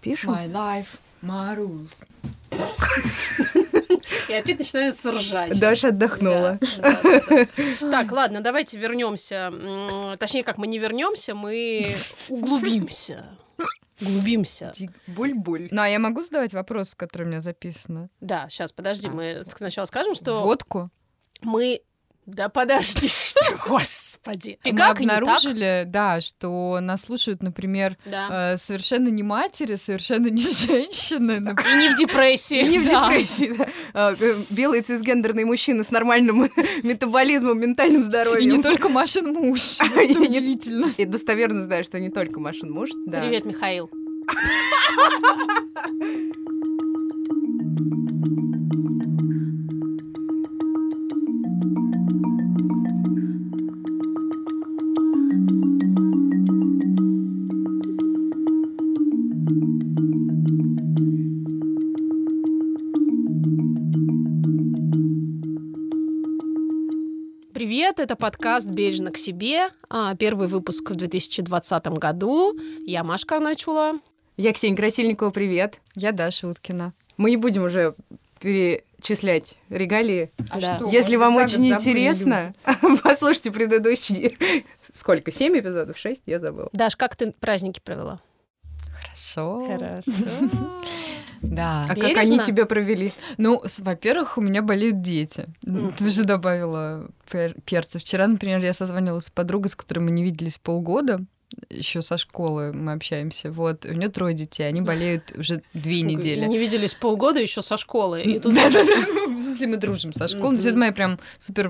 Пишем? My life, my rules. И опять начинается ржать. Даша отдохнула. Да, да, да, да. Так, ладно, давайте вернемся. Точнее, как мы не вернемся, мы углубимся. Углубимся. Буль-буль. Ну, а я могу задавать вопрос, который у меня записано? Да, сейчас, подожди, А. мы сначала скажем, что Водку? мы... Да подожди, что, господи. И Мы как, и обнаружили, да, что нас слушают, например, Да. э, совершенно не матери, совершенно не женщины. И не в депрессии. Не в да. депрессии, да. А, э, Белые цисгендерные мужчины с нормальным метаболизмом, ментальным И здоровьем. не только Машин муж, И что удивительно. И достоверно знаю, что не только Машин муж. Привет, Михаил. Привет, это подкаст «Бережно к себе», а, первый выпуск в 2020 году. Я Маша Карначула. Я Ксения Красильникова, привет. Я Даша Уткина. Мы не будем уже перечислять регалии. А Да. что, Если может вам очень интересно, послушайте предыдущие... Сколько? Семь эпизодов? Шесть? Я забыла. Даш, как ты праздники провела? люди? Хорошо. Хорошо. Да. А как Бережно? они тебя провели? Ну, во-первых, у меня болеют дети. Мгм. Ты уже добавила пер- перца. Вчера, например, я созвонилась с подругой, с которой мы не виделись полгода. Еще со школы мы общаемся. Вот. У нее трое детей. Они болеют уже две недели. Не виделись полгода еще со школы. И тут. В смысле, мы дружим со школы. Мгм. Это моя прям супер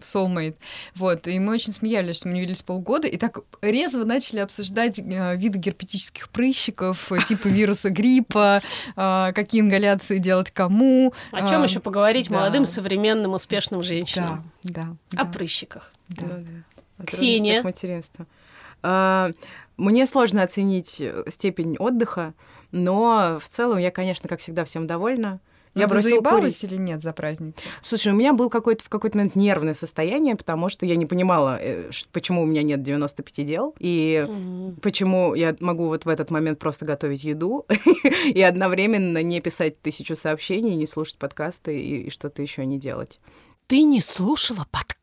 soulmate. Вот. И мы очень смеялись, что мы не виделись полгода. И так резво начали обсуждать э, виды герпетических прыщиков, типы вируса гриппа, э, какие ингаляции делать кому. о чем еще поговорить да. молодым, современным, успешным женщинам? Да, да. О да, прыщиках. да. Ну да. Ксения. материнства. А, Мне сложно оценить э, степень отдыха, но в целом я, конечно, как всегда, всем довольна. Ну, Я ты заебалась курить. или нет за праздники? Слушай, у меня был какой-то в какой-то момент нервное состояние, потому что я не понимала, э, почему у меня нет 95 дел, и Мгм. почему я могу вот в этот момент просто готовить еду и одновременно не писать тысячу сообщений, не слушать подкасты и, и что-то еще не делать. Ты не слушала подкасты?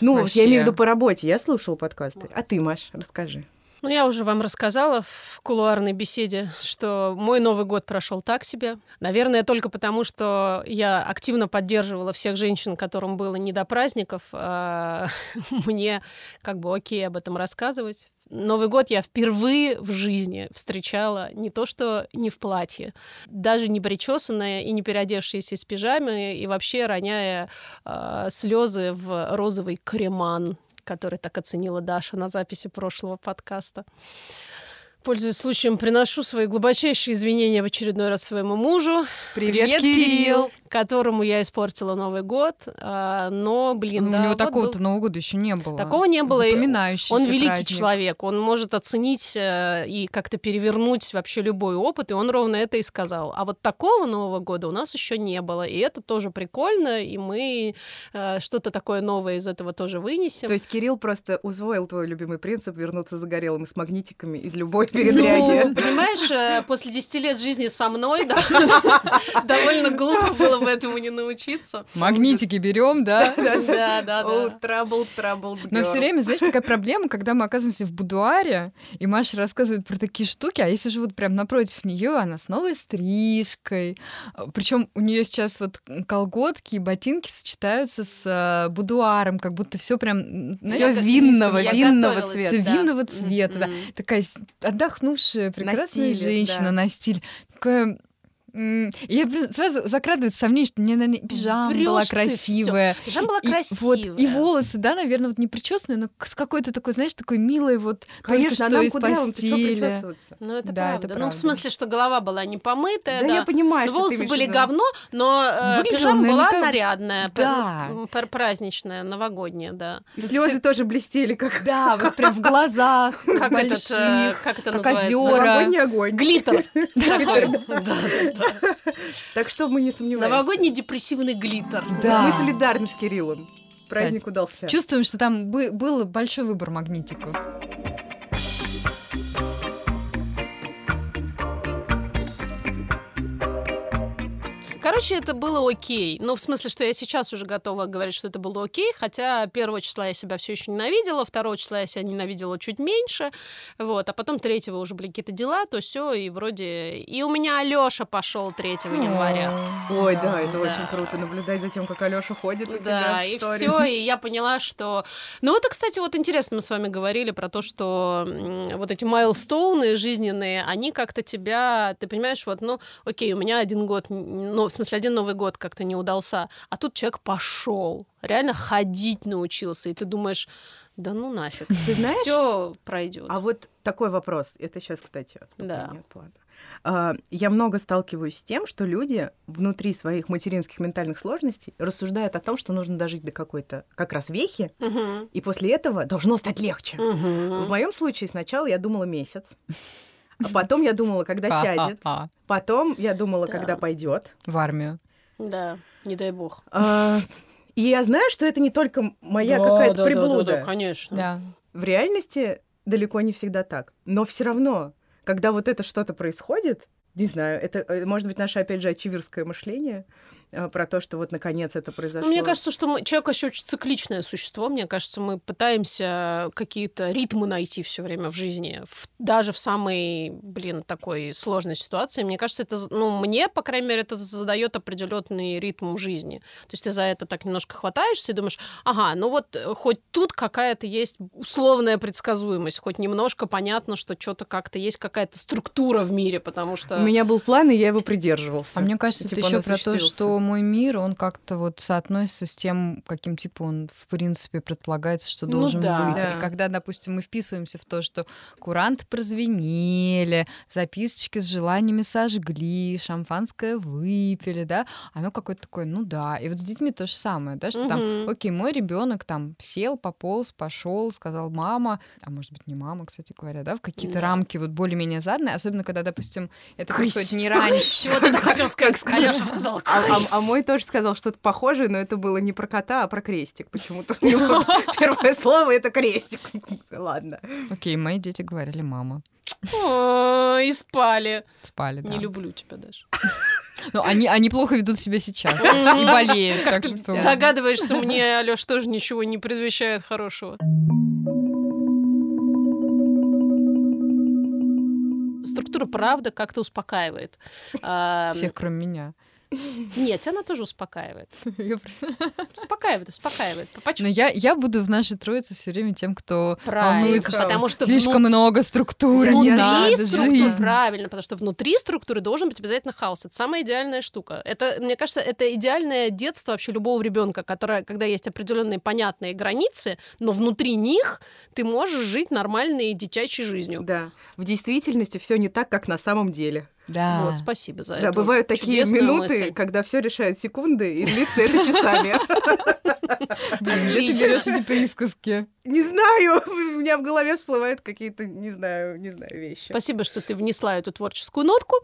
Ну, вот я имею в виду Вообще. по работе, я слушала подкасты. А ты, Маш, расскажи. Ну, я уже вам рассказала в кулуарной беседе, что мой Новый год прошел так себе. Наверное, только потому, что я активно поддерживала всех женщин, которым было не до праздников. а Мне как бы окей об этом рассказывать. Новый год я впервые в жизни встречала не то, что не в платье, даже не причесанная и не переодевшаяся из пижамы, и вообще роняя слезы в розовый креман, который так оценила Даша на записи прошлого подкаста. Пользуясь случаем, приношу свои глубочайшие извинения в очередной раз своему мужу, Привет, Кирилл! которому я испортила Новый год. А, Но, блин, Ну, да, у него вот такого-то был- Нового года еще не было. Такого не было. и Запоминающийся Он великий праздник. человек, он может оценить э, и как-то перевернуть вообще любой опыт, и он ровно это и сказал. А вот такого Нового года у нас еще не было, и это тоже прикольно, и мы э, что-то такое новое из этого тоже вынесем. То есть Кирилл просто усвоил твой любимый принцип вернуться загорелым и с магнитиками из любой Ну, передряги. понимаешь, э, после 10 лет жизни со мной, да, довольно глупо было бы этому не научиться. Магнитики берем, да? Да, да, да. trouble, trouble, Но girl. все время, знаешь, такая проблема, когда мы оказываемся в будуаре, и Маша рассказывает про такие штуки, а я сижу вот прям напротив нее, она с новой стрижкой. Причем у нее сейчас вот колготки и ботинки сочетаются с э, будуаром, как будто все прям, Я винного, винного цвета. да. винного цвета, да. Такая отдохнувшая, прекрасная стиле, женщина да. на стиль. Такая... И я сразу закрадывается сомнение, что мне, наверное, пижама была Врёшь ты красивая. Пижама была И, красивая. вот, и волосы, да, наверное, вот не причесанные, но с какой-то такой, знаешь, такой милой вот Конечно, только а что из ты чё постели. Ну, это Да, это правда. Ну, в правда. смысле, что голова была не помытая, Да да. я понимаю, Ну, что ты Волосы были виду. говно, но э, пижама была нарядная, Да. пр- пр- праздничная, новогодняя, да. И слезы тоже блестели, как Да, вот прям в глазах Как этот, э, как это как называется? озёра. новогодний огонь. Глиттер. Да, да, да. Так что мы не сомневаемся. Новогодний депрессивный глиттер. Да. Мы солидарны с Кириллом. Праздник удался. Чувствуем, что там бы- был большой выбор магнитиков. Короче, это было окей. Ну, в смысле, что я сейчас уже готова говорить, что это было окей, хотя первого числа я себя все еще ненавидела, второго числа я себя ненавидела чуть меньше, вот, а потом третьего уже были какие-то дела, то все, и вроде... И у меня Алёша пошел 3 января. Ой, да, это очень круто наблюдать за тем, как Алёша ходит у тебя Да, в и все, и я поняла, что... Ну, это, кстати, вот интересно, мы с вами говорили про то, что вот эти майлстоуны жизненные, они как-то тебя, ты понимаешь, вот, ну, окей, у меня один год, ну, в смысле, один Новый год как-то не удался, а тут человек пошел, реально ходить научился, и ты думаешь, да ну нафиг, Ты знаешь, все пройдет. А вот такой вопрос. Это сейчас, кстати, отступление Да. от плана. А, Я много сталкиваюсь с тем, что люди внутри своих материнских ментальных сложностей рассуждают о том, что нужно дожить до какой-то как раз вехи, Мгм. и после этого должно стать легче. Мгм. В моем случае сначала я думала месяц, потом я думала, когда сядет, потом я думала, Да. когда пойдет. В армию. Да, не дай бог. А, И я знаю, что это не только моя Да, какая-то да, да, приблуда. Да, да, конечно. Да. В реальности далеко не всегда так. Но все равно, когда вот это что-то происходит, не знаю, это э, может быть наше, опять же, ачиверское мышление про то, что вот наконец это произошло. Ну, Мне кажется, что мы, человек еще очень цикличное существо. Мне кажется, мы пытаемся какие-то ритмы найти все время в жизни, в- даже в самой, блин, такой сложной ситуации. Мне кажется, это, ну, мне, по крайней мере, это задает определенный ритм жизни. То есть ты за это так немножко хватаешься и думаешь, ага, ну вот э, хоть тут какая-то есть условная предсказуемость, хоть немножко понятно, что что-то как-то есть какая-то структура в мире, потому что... У меня был план, и я его придерживался. А мне кажется, Типа это еще про то, осуществился. Что мой мир, он как-то вот соотносится с тем, каким типа он в принципе предполагается, что Ну должен да. быть. Да. И когда, допустим, мы вписываемся в то, что куранты прозвенели, записочки с желаниями сожгли, шампанское выпили, да, оно какое-то такое, ну да. И вот с детьми то же самое, да, что там, Мгм. окей, мой ребенок там сел, пополз, пошел, сказал мама, а может быть не мама, кстати говоря, да, в какие-то Да. рамки вот более-менее заданные, особенно когда, допустим, это происходит не раньше. Чего ты хотел сказать? Алёша сказала, А, а- мой тоже сказал что-то похожее, но это было не про кота, а про крестик. Почему-то у него первое слово это крестик. Ладно. Окей, мои дети говорили мама. И спали. Спали, да. Не люблю тебя даже. Но они, они плохо ведут себя сейчас и болеют. Так ты что... Догадываешься, мне Алёш тоже ничего не предвещает хорошего. Структура правда как-то успокаивает. Всех, кроме меня. Нет, она тоже успокаивает. Успокаивает, успокаивает. Но я, я буду в нашей троице все время тем, кто Правильно, волнуется, что потому что слишком много структуры, Внутри надо, структуры, жизнь. правильно, потому что внутри структуры должен быть обязательно хаос. Это самая идеальная штука. Это, мне кажется, это идеальное детство вообще любого ребенка, которое, когда есть определенные понятные границы, но внутри них ты можешь жить нормальной детячей жизнью. Да. В действительности все не так, как на самом деле. Да. Вот, спасибо за Да, эту бывают такие минуты, мысль. когда все решают секунды, и длится это часами. Где ты берешь эти присказки? Не знаю, у меня в голове всплывают какие-то, не знаю, не знаю, вещи. Спасибо, что ты внесла эту творческую нотку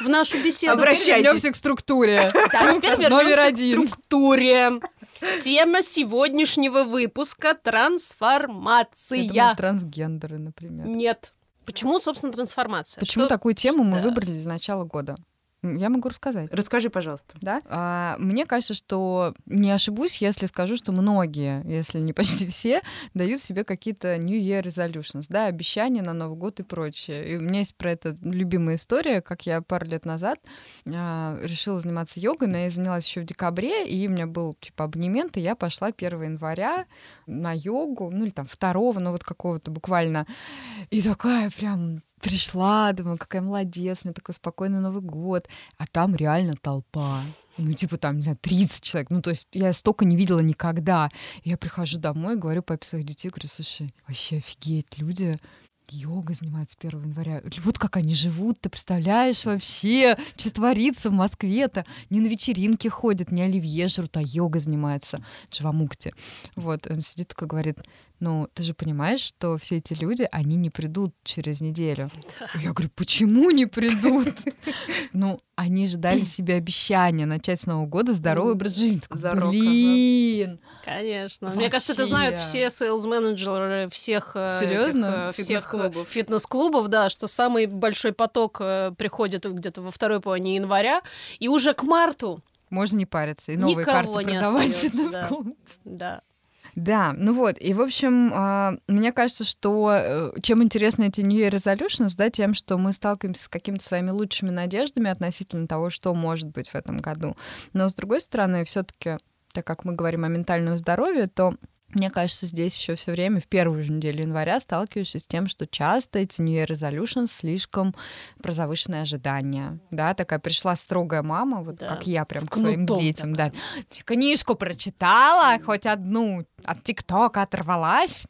в нашу беседу. Обращайтесь. Вернемся к структуре. Да, теперь вернемся к структуре. Тема сегодняшнего выпуска — Я трансформация. думала, трансгендеры, например. Нет. Почему, собственно, трансформация? Почему Что- такую тему мы выбрали для начала года? Я могу рассказать. Расскажи, пожалуйста. Да? А, мне кажется, что не ошибусь, если скажу, что многие, если не почти все, дают себе какие-то New Year resolutions, да, обещания на Новый год и прочее. И у меня есть про это любимая история, как я пару лет назад а, решила заниматься йогой, но я занялась еще в декабре, и у меня был типа абонемент, и я пошла 1 января на йогу, ну или там 2, ну вот какого-то буквально. И такая прям пришла, думаю, какая молодец, у меня такой спокойный Новый год. А там реально толпа. Ну, типа там, не знаю, 30 человек. Ну, то есть я столько не видела никогда. Я прихожу домой, говорю папе своих детей, говорю, слушай, вообще офигеть, люди йогой занимаются 1 января. Вот как они живут, ты представляешь вообще, что творится в Москве-то. Не на вечеринке ходят, не оливье жрут, а йога занимается. Дживамукти. Вот, он сидит такой, говорит, ну, ты же понимаешь, что все эти люди, они не придут через неделю. Я говорю, почему не придут? Ну, они же дали себе обещание начать с Нового года здоровый образ жизни. Блин! Конечно. Мне кажется, это знают все сейлс-менеджеры всех э, Серьезно? Э, всех фитнес-клубов. да, что самый большой поток э, приходит где-то во второй половине января, и уже к марту можно не париться и новые Никого карты продавать в остаётся, да. фитнес-клуб. Да. Да, ну вот, и, в общем, а, мне кажется, что э, чем интересны эти New Year Resolutions, да, тем, что мы сталкиваемся с какими-то своими лучшими надеждами относительно того, что может быть в этом году. Но, с другой стороны, все таки так как мы говорим о ментальном здоровье, то мне кажется, здесь еще все время, в первую же неделю января, сталкиваешься с тем, что часто эти New Year Resolutions слишком про завышенные ожидания. Да, такая пришла строгая мама, вот Да, как я прям к своим детям, такая. да. Книжку прочитала, хоть одну, от ТикТока оторвалась.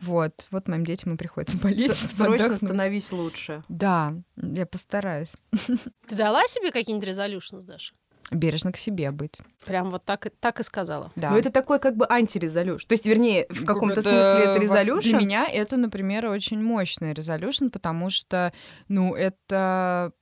Вот, вот моим детям и приходится болеть. Срочно отдохнуть. становись лучше. Да, я постараюсь. Ты дала себе какие-нибудь резолюшны, Даша? Бережно к себе быть. Прям вот так, и- так и сказала. Да. Но это такой как бы антирезолюшн. То есть, вернее, в каком-то Это смысле это резолюшн. Для меня это, например, очень мощный резолюшн, потому что, ну, это...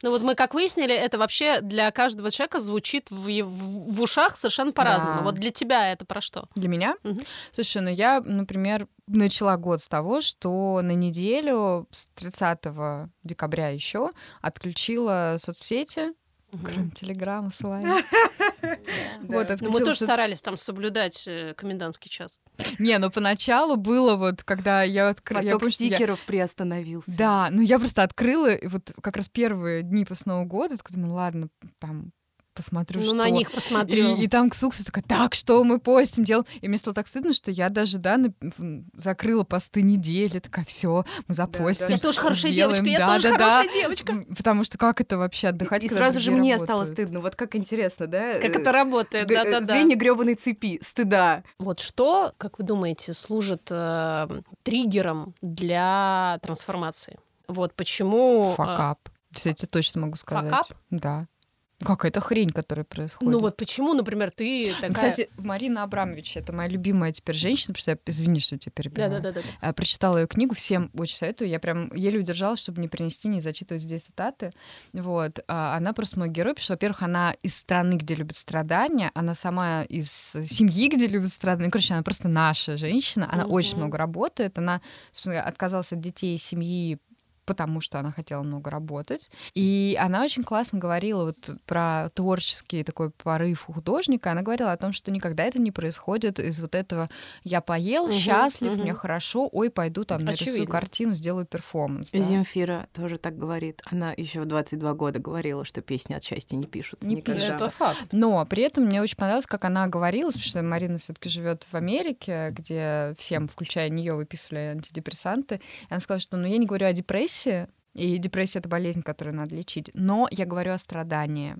Ну вот мы, как выяснили, это вообще для каждого человека звучит в, в- в ушах совершенно по-разному. Да. Вот для тебя это про что? Для меня? Мгм. Слушай, ну я, например, начала год с того, что на неделю с 30 декабря еще отключила соцсети, кроме Телеграма с вами. Вот, Ну, мы тоже старались там соблюдать э, комендантский час. Не, ну поначалу было вот, когда я открыла... я Поток стикеров приостановился. Да, ну я просто открыла, и вот как раз первые дни после Нового года, думаю, ладно, там посмотрю, ну, что. на них посмотрю. И, и там Ксукса такая, так, что мы постим, делаем. И мне стало так стыдно, что я даже, да, в- закрыла посты недели, такая, все, мы запостим. да. Я тоже хорошая сделаем». девочка, я Да, тоже да, да. хорошая девочка. М, Потому что как это вообще отдыхать, И когда сразу же мне стало работают? стыдно. Вот как интересно, да? Как Э, это работает, г- да-да-да. Звенья грёбаной цепи, стыда. Вот что, как вы думаете, служит э, триггером для трансформации? Вот почему... э, Факап. Кстати, точно могу сказать. Факап? Да. Какая-то хрень, которая происходит. Ну вот почему, например, ты такая... Кстати, Марина Абрамович, это моя любимая теперь женщина, потому что я, извини, что я тебя перебиваю. Да-да-да. А, прочитала ее книгу, всем очень советую. Я прям еле удержалась, чтобы не принести, не зачитывать здесь цитаты. Вот. А, Она просто мой герой, потому что, во-первых, она из страны, где любят страдания, она сама из семьи, где любят страдания. Ну, короче, она просто наша женщина, она Мгм. очень много работает, она, собственно, отказалась от детей и семьи потому что она хотела много работать. И она очень классно говорила вот про творческий такой порыв у художника. Она говорила о том, что никогда это не происходит из вот этого «я поел, Мгм, счастлив, мгм. мне хорошо, ой, пойду там нарисую Очевидно. картину, сделаю перформанс». да». Земфира тоже так говорит. Она еще в 22 года говорила, что песни от счастья не пишутся Не никогда. пишутся. Это факт. Но при этом мне очень понравилось, как она говорила, потому что Марина все-таки живет в Америке, где всем, включая нее, выписывали антидепрессанты. И она сказала, что ну, я не говорю о депрессии, и депрессия это болезнь, которую надо лечить, но я говорю о страдании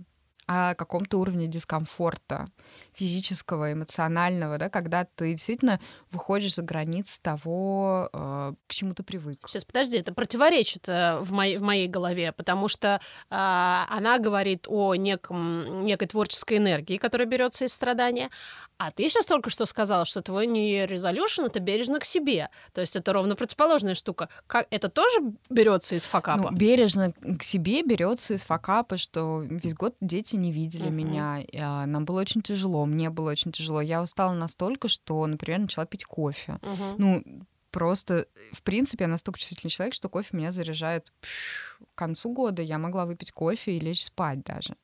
о каком-то уровне дискомфорта физического, эмоционального, да, когда ты действительно выходишь за границы того, э, к чему ты привык. Сейчас, подожди, это противоречит э, в, моей, в моей голове, потому что а, она говорит о неком, некой творческой энергии, которая берется из страдания, а ты сейчас только что сказала, что твой New Year Resolution — это бережно к себе. То есть это ровно противоположная штука. Как, это тоже берется из факапа? Ну, бережно к себе берется из факапа, что весь год дети не видели Мгм. меня. а, Нам было очень тяжело, мне было очень тяжело. Я устала настолько, что, например, начала пить кофе. Мгм. Ну, просто, в принципе, я настолько чувствительный человек, что кофе меня заряжает пш, к концу года. Я могла выпить кофе и лечь спать даже.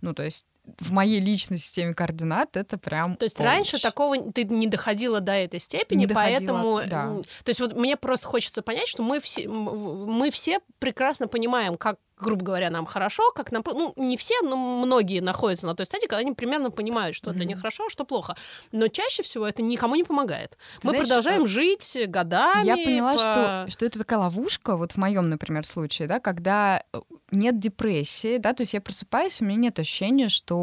Ну, то есть в моей личной системе координат это прям То есть помощь. раньше такого ты не доходила до этой степени, Не доходила, поэтому, да. то есть вот мне просто хочется понять, что мы все, мы все прекрасно понимаем, как грубо говоря, нам хорошо, как нам... Ну, не все, но многие находятся на той стадии, когда они примерно понимают, что для Мгм. них хорошо, а что плохо. Но чаще всего это никому не помогает. Ты Мы знаешь, продолжаем э, жить годами. Я поняла, по- что, что это такая ловушка, вот в моем, например, случае, да, когда э, нет депрессии, да, то есть я просыпаюсь, у меня нет ощущения, что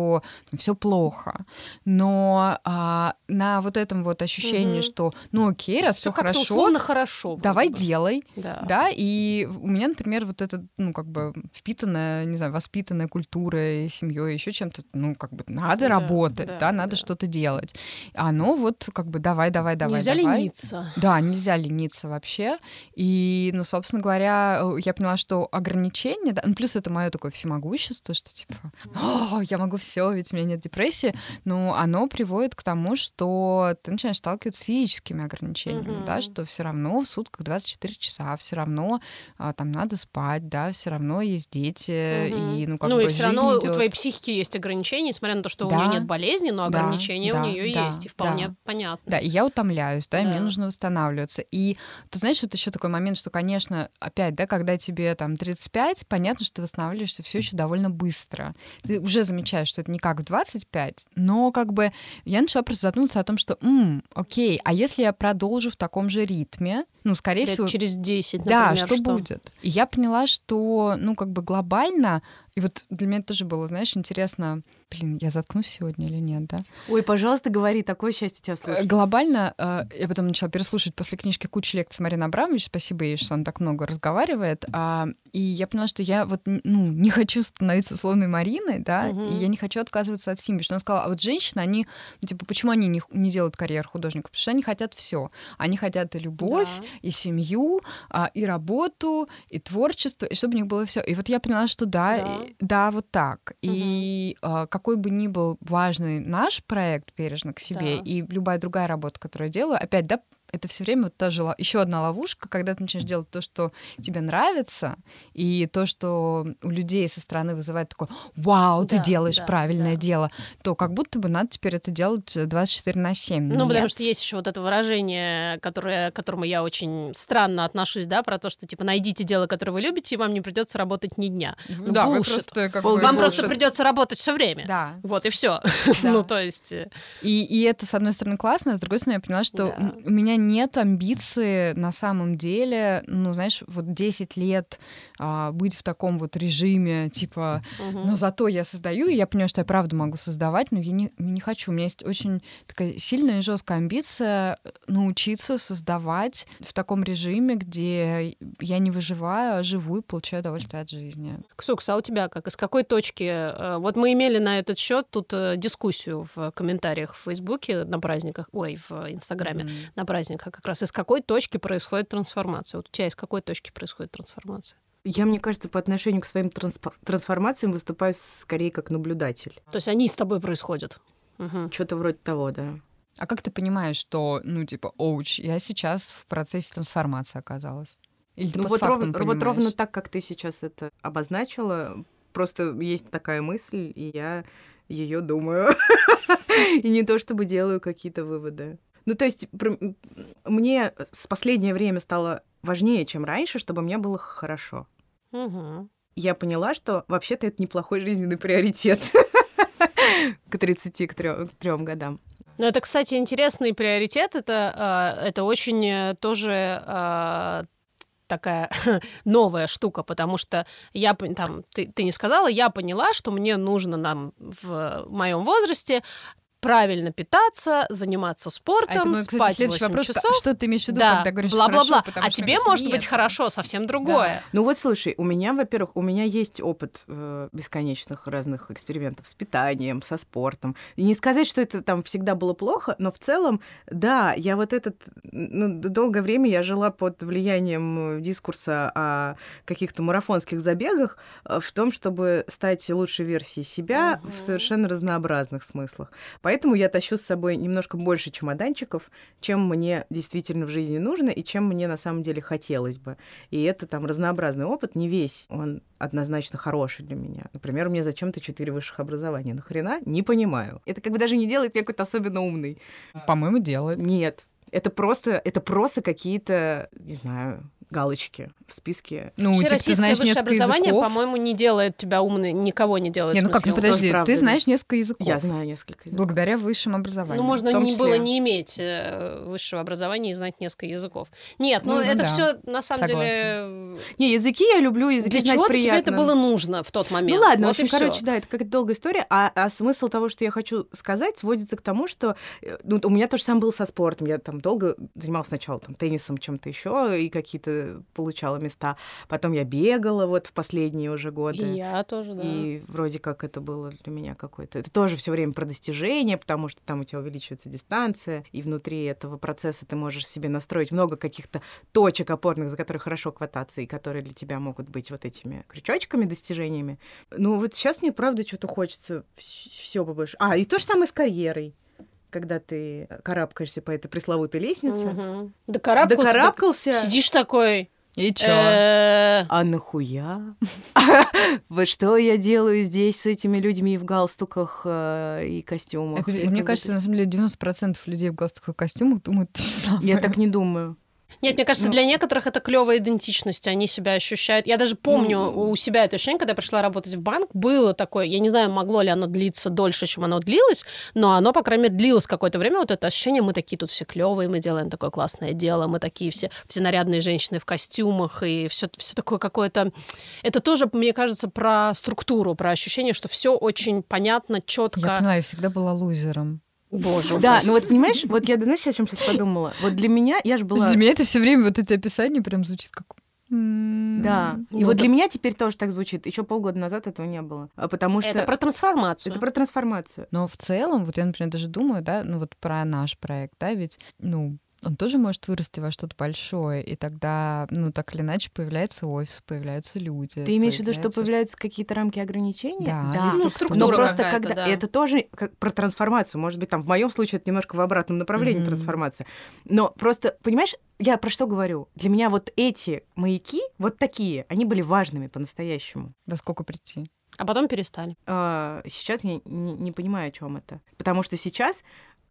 все плохо, но а, на вот этом вот ощущении, Мгм. что, ну окей, раз все хорошо, условно хорошо. давай бы. делай, Да. да, и у меня, например, вот этот, ну как бы впитанная, не знаю, воспитанная культурой, семьей, еще чем-то, ну, как бы надо да, работать, да, да надо да. что-то делать. Оно вот как бы давай, давай, давай, нельзя давай. лениться. Да, нельзя лениться вообще. И, ну, собственно говоря, я поняла, что ограничения, да, ну, плюс это мое такое всемогущество, что типа, я могу все, ведь у меня нет депрессии, но оно приводит к тому, что ты начинаешь сталкиваться с физическими ограничениями, mm-hmm. да, что все равно в сутках 24 часа, все равно а, там надо спать, да, все равно есть дети, mm-hmm. и ну как ну, бы и все равно идет... у твоей психики есть ограничения, несмотря на то, что да, у нее нет болезни, но ограничения да, у нее да, есть, и вполне да. понятно. Да, и я утомляюсь, да, да, мне нужно восстанавливаться. И ты знаешь, вот еще такой момент, что, конечно, опять, да, когда тебе там 35, понятно, что ты восстанавливаешься все еще довольно быстро. Ты уже замечаешь, что это не как в 25, но как бы я начала просто задуматься о том, что, м, окей, а если я продолжу в таком же ритме, ну, скорее Лет всего... через 10, например, Да, что, что будет? И я поняла, что, ну, как бы глобально и вот для меня тоже было, знаешь, интересно, блин, я заткнусь сегодня или нет, да? Ой, пожалуйста, говори, такое счастье тебя слышать. Э, глобально, э, я потом начала переслушать после книжки кучу лекций Марины Абрамович, спасибо ей, что он так много разговаривает, а, и я поняла, что я вот, ну, не хочу становиться условной Мариной, да, угу. и я не хочу отказываться от семьи, что она сказала, а вот женщины, они, ну, типа, почему они не, не делают карьеру художника? Потому что они хотят все. Они хотят и любовь, да. и семью, а, и работу, и творчество, и чтобы у них было все. И вот я поняла, что да, да, да вот так. И э, какой бы ни был важный наш проект бережно к себе, да. и любая другая работа, которую я делаю, опять, да, это все время вот та же еще одна ловушка, когда ты начинаешь делать то, что тебе нравится, и то, что у людей со стороны вызывает такое «Вау, да, ты делаешь да, правильное да. дело», то как будто бы надо теперь это делать 24 на 7. Ну, Нет. потому что есть еще вот это выражение, которое, к которому я очень странно отношусь, да, про то, что типа найдите дело, которое вы любите, и вам не придется работать ни дня. Ну, да, просто, как вам просто придется работать все время. Да. Вот и все. Да. ну, то есть. Э, и, и это, с одной стороны, классно, а с другой стороны, я поняла, что да. у меня нет амбиции на самом деле, ну, знаешь, вот 10 лет а, быть в таком вот режиме, типа, угу. но зато я создаю, и я понимаю, что я правда могу создавать, но я не, не хочу. У меня есть очень такая сильная и жесткая амбиция э, научиться создавать в таком режиме, где я не выживаю, а живу и получаю удовольствие от жизни. Ксукс, а у тебя как? Из какой точки? Э, вот мы имели на этот счет тут э, дискуссию в комментариях в Фейсбуке на праздниках, ой, в Инстаграме mm-hmm. на праздниках как раз из какой точки происходит трансформация? Вот у тебя из какой точки происходит трансформация? Я, мне кажется, по отношению к своим трансформациям выступаю скорее как наблюдатель. То есть они с тобой происходят? Угу. Что-то вроде того, да. А как ты понимаешь, что, ну, типа, оуч, я сейчас в процессе трансформации оказалась? Или ты ну, вот ровно, вот ровно так, как ты сейчас это обозначила, просто есть такая мысль, и я ее думаю. И не то чтобы делаю какие-то выводы. Ну, то есть мне с последнее время стало важнее, чем раньше, чтобы мне было хорошо. Угу. Я поняла, что вообще-то это неплохой жизненный приоритет к 30, к 3 годам. Ну, это, кстати, интересный приоритет. Это, а, это очень э, тоже а, такая новая штука, потому что я там ты, ты не сказала, я поняла, что мне нужно нам в моем возрасте правильно питаться, заниматься спортом, а это мой, кстати, спать 8 вопрос, часов. Что ты имеешь в виду, да, когда говоришь бла-бла-бла. Хорошо, а тебе может нет. быть хорошо совсем другое. Да. Ну вот слушай, у меня, во-первых, у меня есть опыт э, бесконечных разных экспериментов с питанием, со спортом. И не сказать, что это там всегда было плохо, но в целом, да, я вот этот, ну, долгое время я жила под влиянием дискурса о каких-то марафонских забегах э, в том, чтобы стать лучшей версией себя угу. в совершенно разнообразных смыслах. Поэтому я тащу с собой немножко больше чемоданчиков, чем мне действительно в жизни нужно и чем мне на самом деле хотелось бы. И это там разнообразный опыт, не весь, он однозначно хороший для меня. Например, мне зачем-то четыре высших образования. Нахрена? Не понимаю. Это как бы даже не делает меня какой-то особенно умный. По-моему, делает. Нет. Это просто, это просто какие-то, не знаю, галочки в списке. Ну, типа, ты знаешь несколько образование, языков. по-моему, не делает тебя умным, никого не делает. Не, ну как, ну подожди, ты знаешь несколько языков. Я знаю несколько языков. Благодаря высшему образованию. Ну, можно не было не иметь э, высшего образования и знать несколько языков. Нет, ну, ну это да. все на самом Согласна. деле... Не, языки я люблю, языки Для знать чего приятно. тебе это было нужно в тот момент? Ну ладно, вот в общем, короче, да, это как долгая история, а, а смысл того, что я хочу сказать, сводится к тому, что э, ну, у меня то же самое было со спортом. Я там долго занималась сначала там, теннисом, чем-то еще, и какие-то э, получала места. Потом я бегала вот в последние уже годы. И я тоже, да. И вроде как это было для меня какое-то... Это тоже все время про достижение, потому что там у тебя увеличивается дистанция, и внутри этого процесса ты можешь себе настроить много каких-то точек опорных, за которые хорошо хвататься, и которые для тебя могут быть вот этими крючочками, достижениями. Ну вот сейчас мне правда что-то хочется все побольше. А, и то же самое с карьерой когда ты карабкаешься по этой пресловутой лестнице. Угу. Докарабкался. Докарабкался. Сидишь такой. И чё? э, А нахуя? Вот что я делаю здесь с этими людьми в галстуках э, и костюмах? Мне кажется, на самом деле 90% людей в галстуках и костюмах думают то же самое. Я так не думаю. Нет, мне кажется, Ну. для некоторых это клевая идентичность, они себя ощущают. Я даже помню Ну. у себя это ощущение, когда я пришла работать в банк, было такое, я не знаю, могло ли оно длиться дольше, чем оно длилось, но оно, по крайней мере, длилось какое-то время, вот это ощущение, мы такие тут все клевые, мы делаем такое классное дело, мы такие все, все нарядные женщины в костюмах, и все, все такое какое-то... Это тоже, мне кажется, про структуру, про ощущение, что все очень понятно, Я четко. поняла, я всегда была лузером. Боже Да, ну вот понимаешь, вот я, знаешь, о чем сейчас подумала? Вот для меня, я же была... Для меня это все время вот это описание прям звучит как... м, Да. И Ну вот да. для меня теперь тоже так звучит. Еще полгода назад этого не было. А Потому что Это про трансформацию. это про трансформацию. Но в целом, вот я, например, даже думаю, да, ну вот про наш проект, да, ведь, ну, он тоже может вырасти во что-то большое, и тогда, ну, так или иначе, появляется офис, появляются люди. Ты имеешь в виду, что появляются какие-то рамки ограничения? Да, Ну, структура. Но просто когда да. это тоже как про трансформацию, может быть, там в моем случае это немножко в обратном направлении Мгм. трансформация. Но просто, понимаешь, я про что говорю? Для меня вот эти маяки, вот такие, они были важными по-настоящему. Во сколько прийти? А потом перестали. А, сейчас я не, не понимаю, о чем это. Потому что сейчас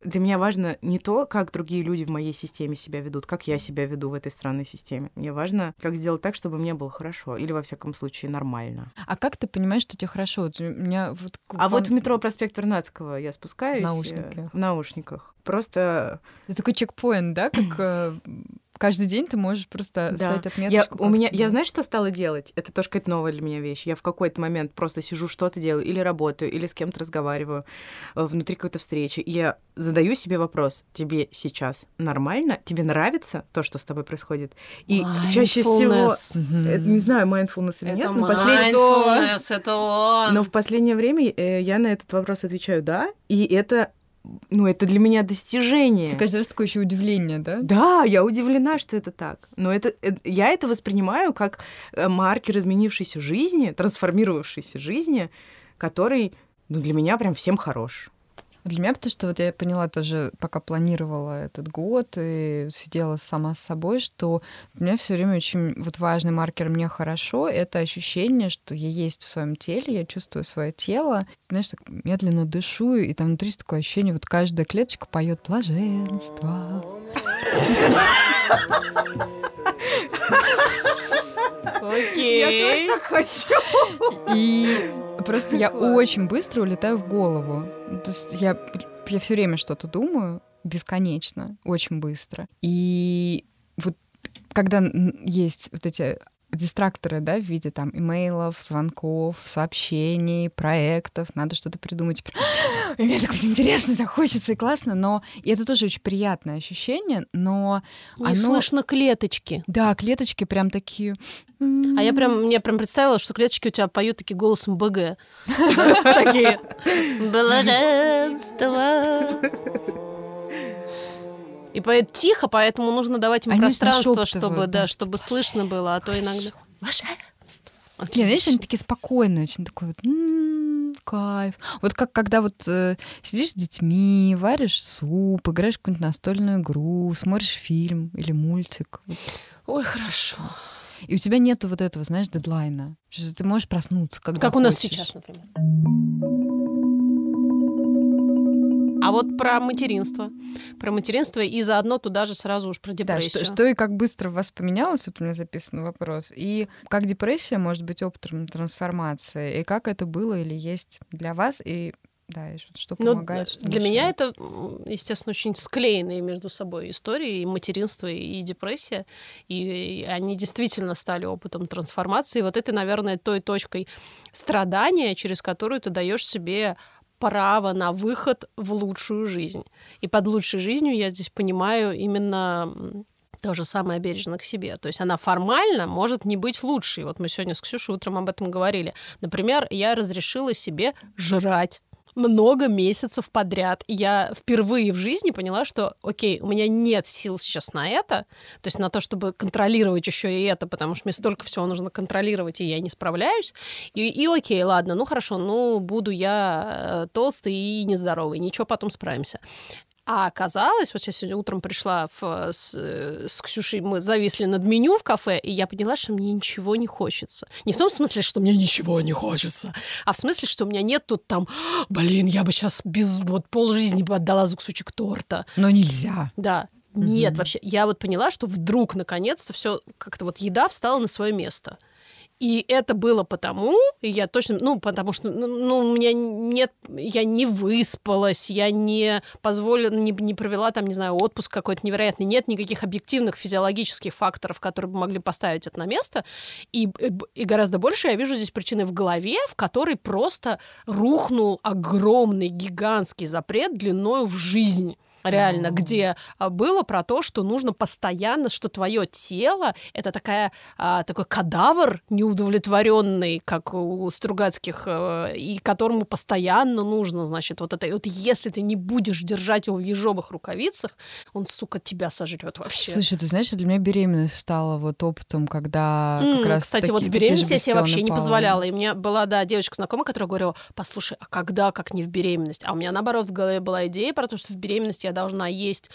для меня важно не то, как другие люди в моей системе себя ведут, как я себя веду в этой странной системе. Мне важно, как сделать так, чтобы мне было хорошо. Или, во всяком случае, нормально. А как ты понимаешь, что тебе хорошо? Вот у меня вот... А вот в вам- метро проспект Вернадского я спускаюсь. В э, наушниках. В наушниках. Просто Это такой чекпоинт, да, как э, каждый день ты можешь просто Да. ставить я, отметочку. у как меня, я знаешь, что стала делать? Это тоже какая-то новая для меня вещь. Я в какой-то момент просто сижу, что-то делаю, или работаю, или с кем-то разговариваю э, внутри какой-то встречи. И я задаю себе вопрос: тебе сейчас нормально? Тебе нравится то, что с тобой происходит? И чаще всего, э, не знаю, mindfulness или Это нет, но, послед- mindfulness, это он. но в последнее время э, я на этот вопрос отвечаю да, и это, ну, это для меня достижение. Это каждый раз такое еще удивление, да? Да, я удивлена, что это так. Но это, э, я это воспринимаю как э, маркер изменившейся жизни, трансформировавшейся жизни, который ну, для меня прям всем хорош. Для меня, потому что вот я поняла тоже, пока планировала этот год и сидела сама с собой, что для меня все время очень вот важный маркер «мне хорошо» — это ощущение, что я есть в своем теле, я чувствую свое тело, знаешь, так медленно дышу, и там внутри такое ощущение, вот каждая клеточка поет блаженство. Окей. так хочу. И просто я очень быстро улетаю в голову. То есть я, я все время что-то думаю, бесконечно, очень быстро. И вот когда есть вот эти дистракторы, да, в виде там имейлов, звонков, сообщений, проектов, надо что-то придумать. И Мне так интересно, так хочется и классно, но и это тоже очень приятное ощущение, но Не оно- слышно клеточки. да, клеточки прям такие. А я прям, мне прям представила, что клеточки у тебя поют такие голосом БГ. Такие. Блаженство. И поет тихо, поэтому нужно давать им Они пространство, чтобы, да. да, чтобы слышно было, а то иногда... Не, знаешь, они такие спокойные, очень такой вот м, кайф. Вот как когда вот э, сидишь с детьми, варишь суп, играешь в какую-нибудь настольную игру, смотришь фильм или мультик. Вот. Ой, хорошо. И у тебя нету вот этого, знаешь, дедлайна. Что ты можешь проснуться, когда Как у нас хочешь. сейчас, например. А вот про материнство. Про материнство и заодно туда же сразу уж про Да, депрессию. что, что и как быстро у вас поменялось, вот у меня записан вопрос. И как депрессия может быть опытом трансформации, и как это было или есть для вас, и да, и что, что Ну, помогает, что для меня это, естественно, очень склеенные между собой истории, и материнство, и депрессия. И, и они действительно стали опытом трансформации. И вот это, наверное, той точкой страдания, через которую ты даешь себе право на выход в лучшую жизнь. И под лучшей жизнью я здесь понимаю именно то же самое бережно к себе. То есть она формально может не быть лучшей. Вот мы сегодня с Ксюшей утром об этом говорили. Например, я разрешила себе жрать много месяцев подряд. Я впервые в жизни поняла, что, окей, у меня нет сил сейчас на это, то есть на то, чтобы контролировать еще и это, потому что мне столько всего нужно контролировать, и я не справляюсь. И, и окей, ладно, ну хорошо, ну буду я э, толстый и нездоровый, ничего, потом справимся. А оказалось, вот сейчас сегодня утром пришла в, с, с Ксюшей, мы зависли над меню в кафе, и я поняла, что мне ничего не хочется. Не в том смысле, что мне ничего не хочется, а в смысле, что у меня нет тут там, блин, я бы сейчас без вот полжизни бы отдала за кусочек торта. Но нельзя. Да. Нет, mm-hmm. вообще, я вот поняла, что вдруг наконец-то все как-то вот еда встала на свое место. И это было потому, я точно, ну, потому что, ну, ну, у меня нет, я не выспалась, я не позволила, не, не провела там, не знаю, отпуск какой-то невероятный, нет никаких объективных физиологических факторов, которые бы могли поставить это на место, и, и гораздо больше я вижу здесь причины в голове, в которой просто рухнул огромный, гигантский запрет длиною в жизнь реально, где а, было про то, что нужно постоянно, что твое тело это такая а, такой кадавр неудовлетворенный, как у Стругацких, э, и которому постоянно нужно, значит, вот это. вот если ты не будешь держать его в ежовых рукавицах, он, сука, тебя сожрет вообще. Слушай, ты знаешь, для меня беременность стала вот опытом, когда mm, как раз Кстати, вот в беременности я себе вообще не позволяла. И меня была, да, девочка знакомая, которая говорила, послушай, а когда, как не в беременность? А у меня, наоборот, в голове была идея про то, что в беременности я должна есть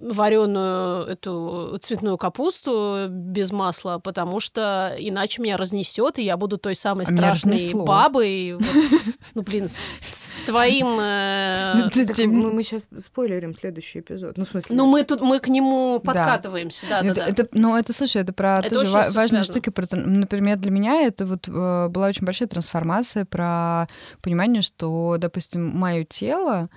вареную эту цветную капусту без масла, потому что иначе меня разнесет, и я буду той самой а страшной бабой. ну, блин, с, твоим... Э, ну, мы, сейчас спойлерим следующий эпизод. Ну, в смысле... Ну, мы тут, мы к нему подкатываемся, да, да, да. Ну, это, слушай, это про тоже важные штуки. Например, для меня это вот э, была очень большая трансформация про понимание, что, допустим, мое тело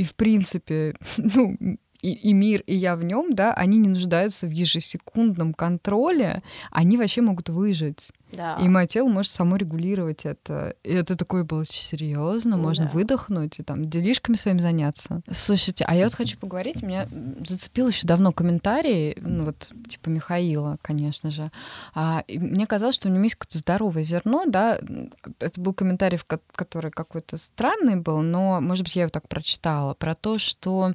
и, в принципе, ну, и, и мир, и я в нем, да, они не нуждаются в ежесекундном контроле, они вообще могут выжить. Да. И мое тело может само регулировать это. И это такое было серьезно, ну, можно да. выдохнуть и там делишками своим заняться. Слушайте, а я вот хочу поговорить, меня зацепил еще давно комментарий, ну вот типа Михаила, конечно же. А, и мне казалось, что у него есть какое-то здоровое зерно, да. Это был комментарий, который какой-то странный был, но, может быть, я его так прочитала, про то, что,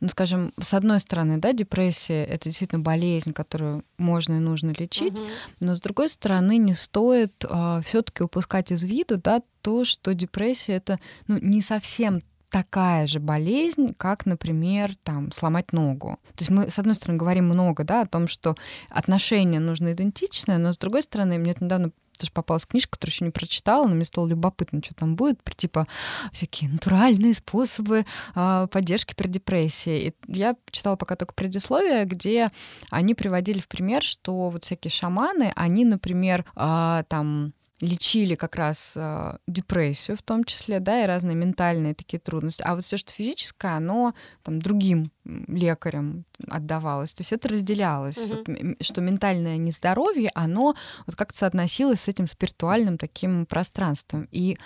ну, скажем, с одной стороны, да, депрессия — это действительно болезнь, которую можно и нужно лечить, угу. но с другой стороны, не стоит э, а, все-таки упускать из виду, да, то, что депрессия это ну, не совсем такая же болезнь, как, например, там, сломать ногу. То есть мы, с одной стороны, говорим много да, о том, что отношения нужно идентичные, но с другой стороны, мне недавно тоже попалась книжка, которую еще не прочитала, но мне стало любопытно, что там будет, типа всякие натуральные способы э, поддержки при депрессии. И я читала пока только предисловие, где они приводили в пример, что вот всякие шаманы, они, например, э, там лечили как раз э, депрессию в том числе, да, и разные ментальные такие трудности. А вот все, что физическое, оно там другим лекарям отдавалось. То есть это разделялось, угу. вот, что ментальное нездоровье, оно вот как-то соотносилось с этим спиритуальным таким пространством. И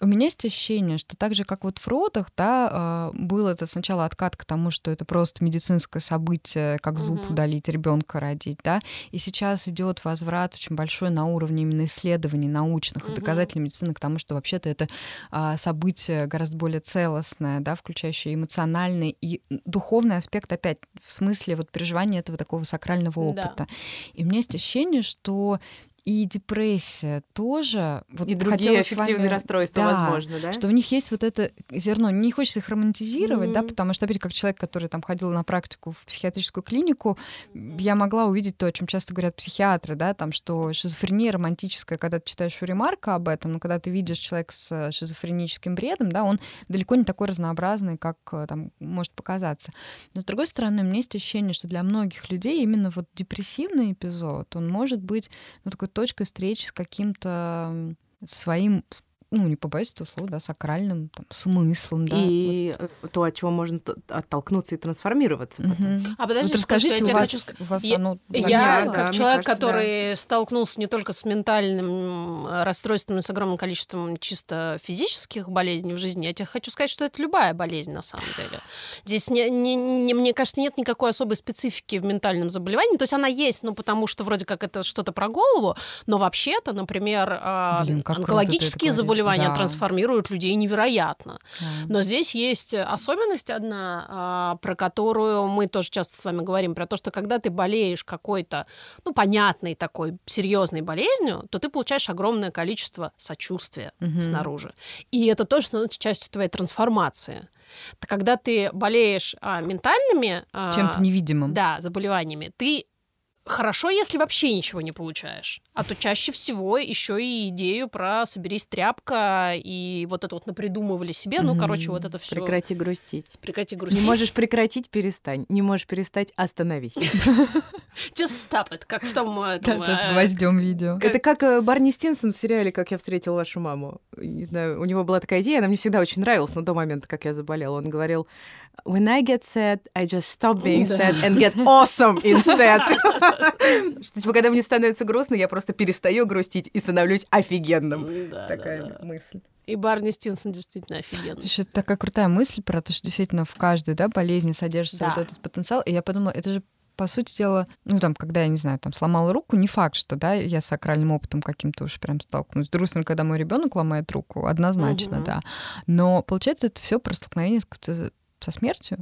у меня есть ощущение, что так же, как вот в родах, да, а, был это сначала откат к тому, что это просто медицинское событие, как зуб угу. удалить, ребенка родить, да, и сейчас идет возврат очень большой на уровне именно исследований научных угу. и доказательной медицины к тому, что вообще-то это а, событие гораздо более целостное, да, включающее эмоциональный и духовный аспект, опять, в смысле вот переживания этого такого сакрального опыта. Да. И у меня есть ощущение, что и депрессия тоже. Вот и другие аффективные вами... расстройства, да, возможно, да? Что в них есть вот это зерно. Не хочется их романтизировать, mm-hmm. да, потому что, опять, как человек, который там ходил на практику в психиатрическую клинику, я могла увидеть то, о чем часто говорят психиатры, да, там, что шизофрения романтическая, когда ты читаешь у Ремарка об этом, но когда ты видишь человека с шизофреническим бредом, да, он далеко не такой разнообразный, как э, там может показаться. Но, с другой стороны, у меня есть ощущение, что для многих людей именно вот депрессивный эпизод, он может быть, ну, такой точкой встречи с каким-то своим ну, не побоюсь этого слова, да, сакральным там, смыслом, да. И вот. то, от чего можно оттолкнуться и трансформироваться потом. Угу. А подождите, вот расскажите, у вас, хочу... у вас я, оно... Я, да, как человек, кажется, который да. столкнулся не только с ментальным расстройством, но и с огромным количеством чисто физических болезней в жизни, я тебе хочу сказать, что это любая болезнь на самом деле. Здесь, не, не, не, мне кажется, нет никакой особой специфики в ментальном заболевании. То есть она есть, ну, потому что вроде как это что-то про голову, но вообще-то, например, а, Блин, онкологические заболевания заболевания да. трансформируют людей невероятно. Да. Но здесь есть особенность одна, а, про которую мы тоже часто с вами говорим, про то, что когда ты болеешь какой-то, ну, понятной такой серьезной болезнью, то ты получаешь огромное количество сочувствия угу. снаружи. И это тоже становится частью твоей трансформации. Когда ты болеешь а, ментальными... А, Чем-то невидимым. Да, заболеваниями, ты Хорошо, если вообще ничего не получаешь. А то чаще всего еще и идею про соберись тряпка и вот это вот напридумывали себе. Ну, короче, вот это все. Прекрати грустить. Прекрати грустить. Не можешь прекратить, перестань. Не можешь перестать, остановись. Just stop it, как в том... Этом, да, с э, гвоздем видео. Это как э, Барни Стинсон в сериале «Как я встретил вашу маму». Не знаю, у него была такая идея, она мне всегда очень нравилась, но до момента, как я заболела. Он говорил, when I get sad, I just stop being sad and get awesome instead. Что, типа, когда мне становится грустно, я просто перестаю грустить и становлюсь офигенным. Да, Такая да, да. мысль. И Барни Стинсон действительно офигенный. Слушай, это такая крутая мысль про то, что действительно в каждой да, болезни содержится да. вот этот потенциал. И я подумала, это же по сути дела, ну, там, когда я, не знаю, там, сломала руку, не факт, что, да, я с сакральным опытом каким-то уж прям столкнусь. Грустно, когда мой ребенок ломает руку, однозначно, угу. да. Но, получается, это все про столкновение со смертью,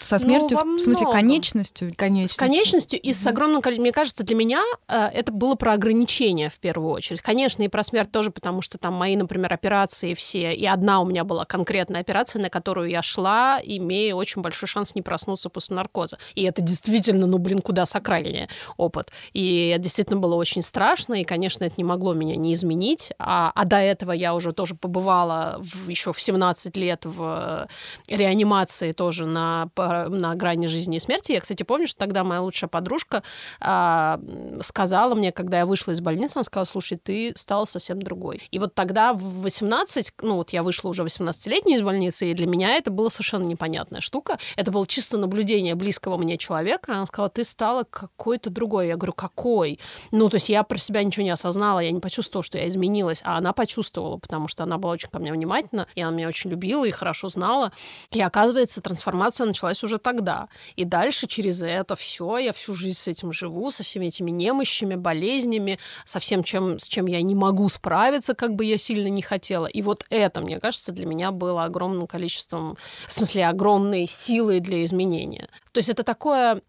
со смертью, ну, в смысле, конечностью. конечностью. С конечностью и с огромным количеством. Мне кажется, для меня э, это было про ограничения в первую очередь. Конечно, и про смерть тоже, потому что там мои, например, операции все, и одна у меня была конкретная операция, на которую я шла, имея очень большой шанс не проснуться после наркоза. И это действительно, ну, блин, куда сакральнее опыт. И это действительно было очень страшно, и, конечно, это не могло меня не изменить. А, а до этого я уже тоже побывала в, еще в 17 лет в реанимации тоже на на, грани жизни и смерти. Я, кстати, помню, что тогда моя лучшая подружка а, сказала мне, когда я вышла из больницы, она сказала, слушай, ты стала совсем другой. И вот тогда в 18, ну вот я вышла уже 18-летней из больницы, и для меня это была совершенно непонятная штука. Это было чисто наблюдение близкого мне человека. Она сказала, ты стала какой-то другой. Я говорю, какой? Ну, то есть я про себя ничего не осознала, я не почувствовала, что я изменилась, а она почувствовала, потому что она была очень ко мне внимательна, и она меня очень любила и хорошо знала. И оказывается, трансформация трансформация началась уже тогда. И дальше через это все, я всю жизнь с этим живу, со всеми этими немощами, болезнями, со всем, чем, с чем я не могу справиться, как бы я сильно не хотела. И вот это, мне кажется, для меня было огромным количеством, в смысле, огромной силой для изменения. То есть это такое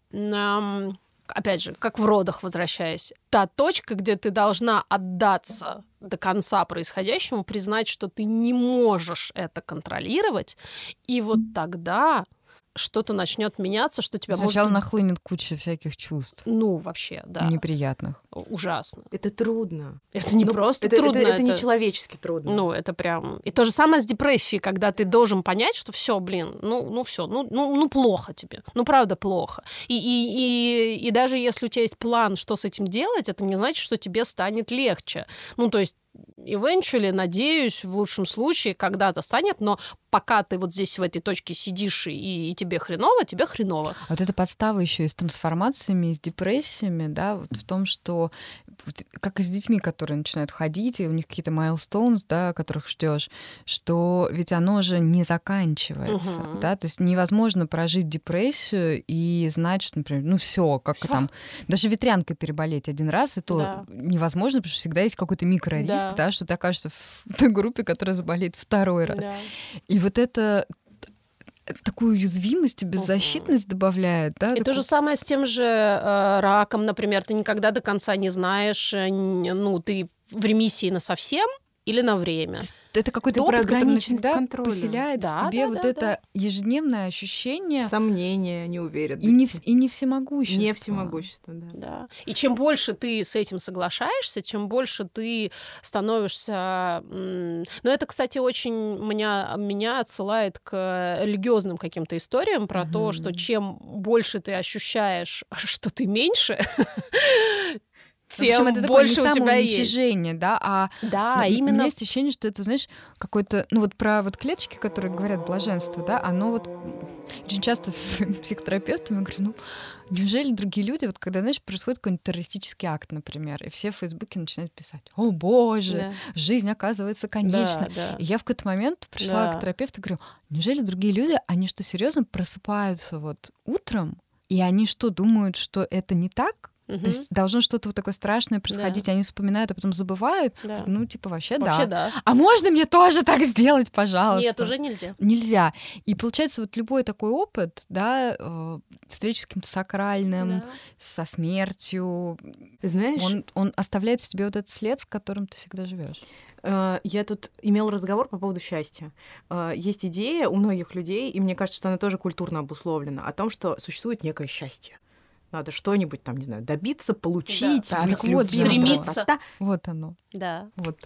опять же, как в родах возвращаясь, та точка, где ты должна отдаться до конца происходящему, признать, что ты не можешь это контролировать, и вот тогда что-то начнет меняться, что тебя Сначала может... нахлынет куча всяких чувств. Ну, вообще, да. Неприятных. Ужасно. Это трудно. Это не ну, просто это, трудно. Это, это, это нечеловечески трудно. Ну, это прям... И то же самое с депрессией, когда ты должен понять, что все, блин, ну, ну все, ну, ну, ну плохо тебе. Ну, правда, плохо. И, и, и, и даже если у тебя есть план, что с этим делать, это не значит, что тебе станет легче. Ну, то есть eventually, надеюсь, в лучшем случае когда-то станет, но пока ты вот здесь в этой точке сидишь и, и тебе хреново, тебе хреново. Вот эта подстава еще и с трансформациями, и с депрессиями, да, вот в том, что как и с детьми, которые начинают ходить, и у них какие-то milestones, да, которых ждешь, что ведь оно же не заканчивается, угу. да, то есть невозможно прожить депрессию и знать, что, например, ну все, как всё. там, даже ветрянкой переболеть один раз, это да. невозможно, потому что всегда есть какой-то микрориск, да. да, что ты окажешься в той группе, которая заболеет второй раз. Да. И вот это такую уязвимость и беззащитность добавляет, да? И такой... то же самое с тем же э, раком, например, ты никогда до конца не знаешь, э, ну, ты в ремиссии на совсем, или на время. Это какой-то опыт, который навсегда контроля. поселяет да, в тебе да, вот да, это да. ежедневное ощущение... Сомнения, неуверенности. И не, и не всемогущество. Не всемогущество, да. да. И чем больше ты с этим соглашаешься, чем больше ты становишься... Ну, это, кстати, очень меня, меня отсылает к религиозным каким-то историям про угу. то, что чем больше ты ощущаешь, что ты меньше, тем это больше такое у не тебя есть. да, а Да, но у именно. меня есть ощущение, что это, знаешь, какой-то, ну вот про вот клеточки, которые говорят блаженство, да, оно вот очень часто с психотерапевтом я говорю, ну, неужели другие люди, вот когда, знаешь, происходит какой-нибудь террористический акт, например, и все в Фейсбуке начинают писать, о боже, Да. жизнь оказывается конечна. Да, да. И я в какой-то момент пришла Да. к терапевту и говорю, неужели другие люди, они что, серьезно просыпаются вот утром, и они что, думают, что это не так? Мгм. То есть должно что-то вот такое страшное происходить, они вспоминают, а потом забывают. Да. Ну, типа, вообще, Вообще да. да. А можно мне тоже так сделать, пожалуйста? Нет, уже нельзя. Нельзя. И получается, вот любой такой опыт, да, э, встречи с каким-то сакральным, Да. со смертью, знаешь, он, он оставляет в тебе вот этот след, с которым ты всегда живешь. э, я тут имела разговор по поводу счастья. Э, Есть идея у многих людей, и мне кажется, что она тоже культурно обусловлена, о том, что существует некое счастье. Надо что-нибудь там, не знаю, добиться, получить, Да, быть так вот, стремиться. та-та-та. Вот оно. Да. Вот.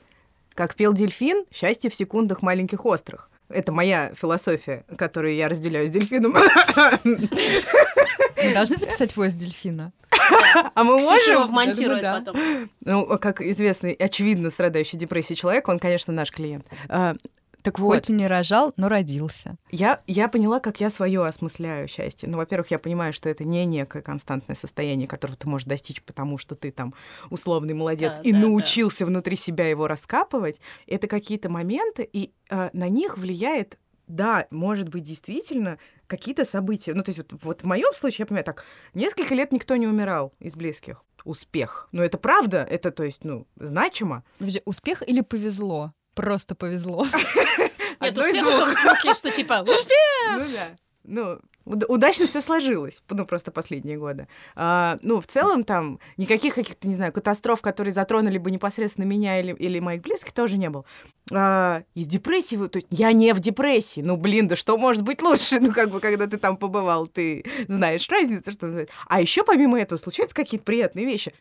Как пел дельфин, счастье в секундах маленьких острых. Это моя философия, которую я разделяю с дельфином. Мы должны записать войс дельфина. А мы Ксюша его можем? вмонтирует Да, потом. Ну, как известный, очевидно страдающий депрессией человек, он, конечно, наш клиент. Так вот, Хоть и не рожал, но родился. я, я поняла, как я свое осмысляю счастье. Ну, во-первых, я понимаю, что это не некое константное состояние, которого ты можешь достичь, потому что ты там условный молодец Да, и да, да. научился внутри себя его раскапывать. Это какие-то моменты, и а, на них влияет, да, может быть, действительно какие-то события. Ну, то есть вот, вот в моем случае, я понимаю, так, несколько лет никто не умирал из близких. Успех. Но это правда, это, то есть, ну, значимо. Подожди, успех или повезло? Просто повезло. Нет, успех в том смысле, что типа успех. Ну да. Ну, уд- удачно все сложилось, ну, просто последние годы. А, ну, в целом, там, никаких каких-то, не знаю, катастроф, которые затронули бы непосредственно меня или, или моих близких, тоже не было. А, из депрессии, вот, то есть я не в депрессии. Ну, блин, да что может быть лучше? Ну, как бы, когда ты там побывал, ты знаешь разницу, что называется. А еще помимо этого случаются какие-то приятные вещи.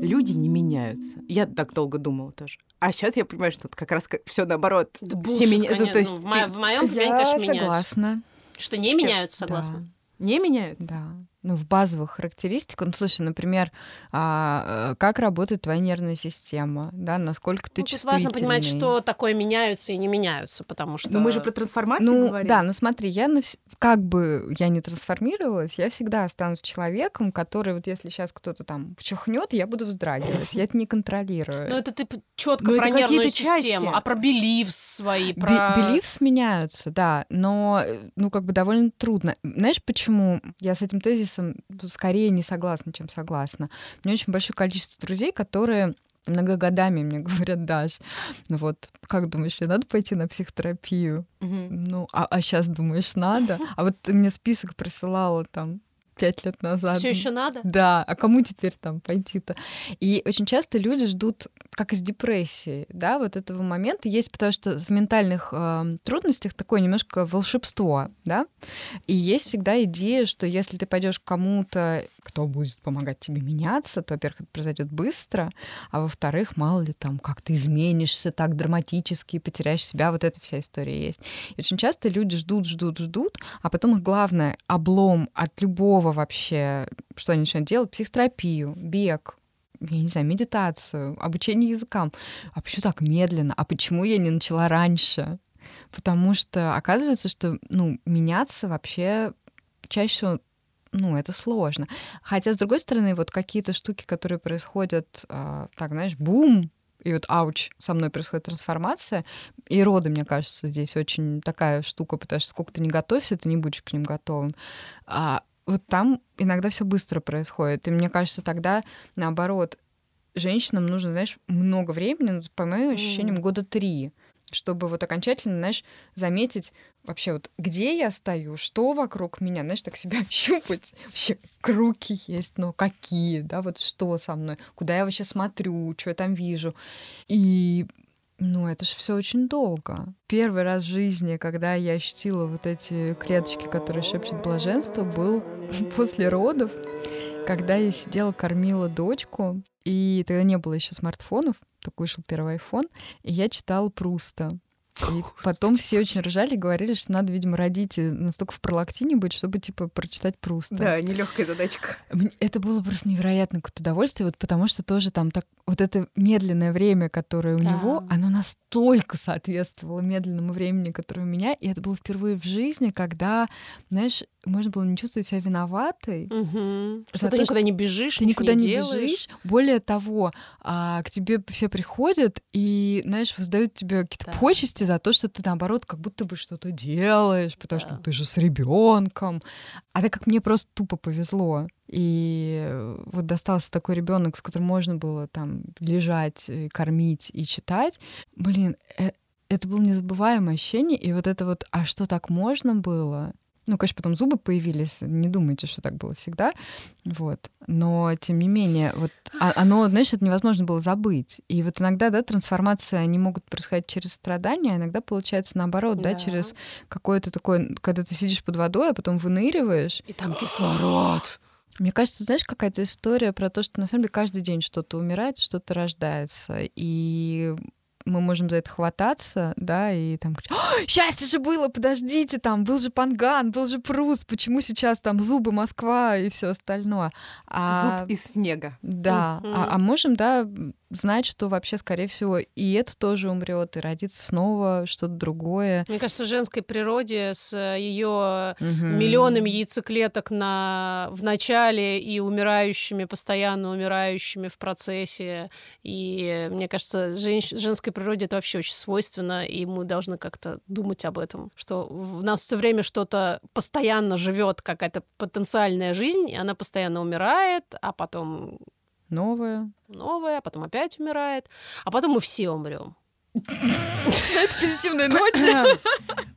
Люди не меняются. Я так долго думала тоже. А сейчас я понимаю, что это как раз все наоборот. Да Все меня- конечно. то есть Ну, в ты мо- в моем понимании, Я конечно, меняются. согласна. Что не чем? меняются, согласна. не меняются. Да. Ну, в базовых характеристиках, ну, слушай, например, а, э, как работает твоя нервная система, да, насколько ты Ну, тут важно понимать, чувствительный. что такое меняются и не меняются, потому что... Но мы же про трансформацию Ну, говорим. да, ну смотри, я навс- как бы я не трансформировалась, я всегда останусь человеком, который вот если сейчас кто-то там чихнет, я буду вздрагивать. Я это не контролирую. Ну, это ты четко Ну, про нервную систему, а про белив свои, про... Beliefs меняются, да, но, э, ну, как бы довольно трудно. Знаешь, почему я с этим тезисом ну, скорее не согласна, чем согласна? У меня очень большое количество друзей, которые иногда годами мне говорят, Даш, ну вот, как думаешь, мне надо пойти на психотерапию? Мгм. Ну, а, сейчас думаешь, надо? А вот ты мне список присылала там пять лет назад. Все еще надо? Да, а кому теперь там пойти-то? И очень часто люди ждут, как из депрессии, да, вот этого момента есть, потому что в ментальных э, трудностях такое немножко волшебство, да, и есть всегда идея, что если ты пойдешь к кому-то, кто будет помогать тебе меняться, то, во-первых, это произойдет быстро, а во-вторых, мало ли там, как ты изменишься так драматически, потеряешь себя, вот эта вся история есть. И очень часто люди ждут, ждут, ждут, а потом их главное облом от любого вообще, что они начинают делать, психотерапию, бег, я не знаю, медитацию, обучение языкам. А почему так медленно? А почему я не начала раньше? Потому что оказывается, что ну, меняться вообще чаще всего ну, это сложно. Хотя, с другой стороны, вот какие-то штуки, которые происходят, а, так, знаешь, бум, и вот ауч, со мной происходит трансформация. И роды, мне кажется, здесь очень такая штука, потому что сколько ты не готовься, ты не будешь к ним готовым. А вот там иногда все быстро происходит. И мне кажется, тогда, наоборот, женщинам нужно, знаешь, много времени, ну, по моим ощущениям, года три, чтобы вот окончательно, знаешь, заметить вообще вот где я стою, что вокруг меня, знаешь, так себя щупать. Вообще круги есть, но какие, да, вот что со мной, куда я вообще смотрю, что я там вижу. И ну, это же все очень долго. Первый раз в жизни, когда я ощутила вот эти клеточки, которые шепчут блаженство, был после родов, когда я сидела, кормила дочку, и тогда не было еще смартфонов, только вышел первый iPhone, и я читала Пруста. И потом все очень ржали, говорили, что надо, видимо, родить и настолько в пролактине быть, чтобы, типа, прочитать Пруста. Да, нелегкая задачка. Это было просто невероятно какое-то удовольствие, вот потому что тоже там так вот это медленное время, которое у Да. него, оно настолько соответствовало медленному времени, которое у меня, и это было впервые в жизни, когда, знаешь, можно было не чувствовать себя виноватой. За Что ты то, никуда что не бежишь, ты никуда не делаешь. бежишь. Более того, а, к тебе все приходят и, знаешь, воздают тебе какие-то Да. почести за то, что ты, наоборот, как будто бы что-то делаешь, потому что Да. ты же с ребенком. А так как мне просто тупо повезло. И вот достался такой ребенок, с которым можно было там лежать, кормить и читать. Блин, э- это было незабываемое ощущение. И вот это вот, а что так можно было? Ну, конечно, потом зубы появились. Не думайте, что так было всегда. Вот. Но, тем не менее, вот а- оно, знаешь, это невозможно было забыть. И вот иногда, да, трансформации, они могут происходить через страдания, а иногда получается наоборот, да, Да. через какое-то такое, когда ты сидишь под водой, а потом выныриваешь. И там кислород. Мне кажется, знаешь, какая-то история про то, что на самом деле каждый день что-то умирает, что-то рождается. И мы можем за это хвататься, да, и там говорить, «О, счастье же было, подождите, там был же Панган, был же Прус, почему сейчас там зубы Москва и все остальное. А, Зуб из снега. Да, а, а можем, да, знать, что вообще, скорее всего, и это тоже умрет, и родится снова что-то другое. Мне кажется, женской природе с ее Мгм. миллионами яйцеклеток на, в начале и умирающими, постоянно умирающими в процессе. И мне кажется, женщ- женской природе это вообще очень свойственно, и мы должны как-то думать об этом, что в нас все время что-то постоянно живет, какая-то потенциальная жизнь, и она постоянно умирает, а потом Новое. новая, а потом опять умирает, а потом мы все умрем. Это позитивная ноте.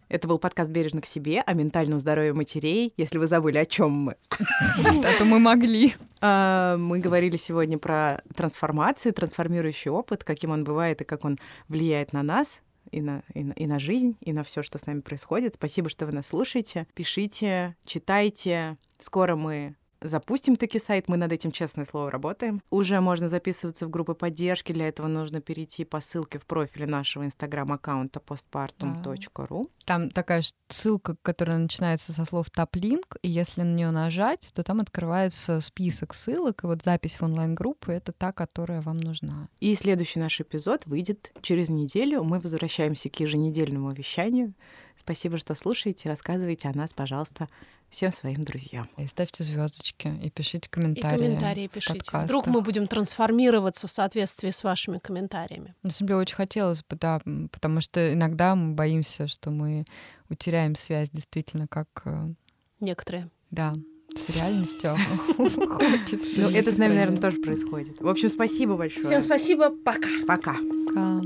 Это был подкаст «Бережно к себе» о ментальном здоровье матерей, если вы забыли, о чем мы. А то мы могли. А, Мы говорили сегодня про трансформацию, трансформирующий опыт, каким он бывает и как он влияет на нас, и на, и на, и на жизнь, и на все, что с нами происходит. Спасибо, что вы нас слушаете. Пишите, читайте. Скоро мы запустим таки сайт, мы над этим, честное слово, работаем. Уже можно записываться в группы поддержки, для этого нужно перейти по ссылке в профиле нашего инстаграм-аккаунта postpartum.ru. Там такая ссылка, которая начинается со слов топ-линк, и если на нее нажать, то там открывается список ссылок, и вот запись в онлайн-группу — это та, которая вам нужна. И следующий наш эпизод выйдет через неделю. Мы возвращаемся к еженедельному вещанию. Спасибо, что слушаете. Рассказывайте о нас, пожалуйста, всем своим друзьям. И ставьте звездочки, и пишите И комментарии. комментарии пишите. подкастах. Вдруг мы будем трансформироваться в соответствии с вашими комментариями. На самом деле очень хотелось бы, да, потому что иногда мы боимся, что мы утеряем связь действительно как, э, Некоторые. да, с реальностью. Хочется. Ну, это с нами, наверное, тоже происходит. В общем, спасибо большое. Всем спасибо, пока. Пока. Пока.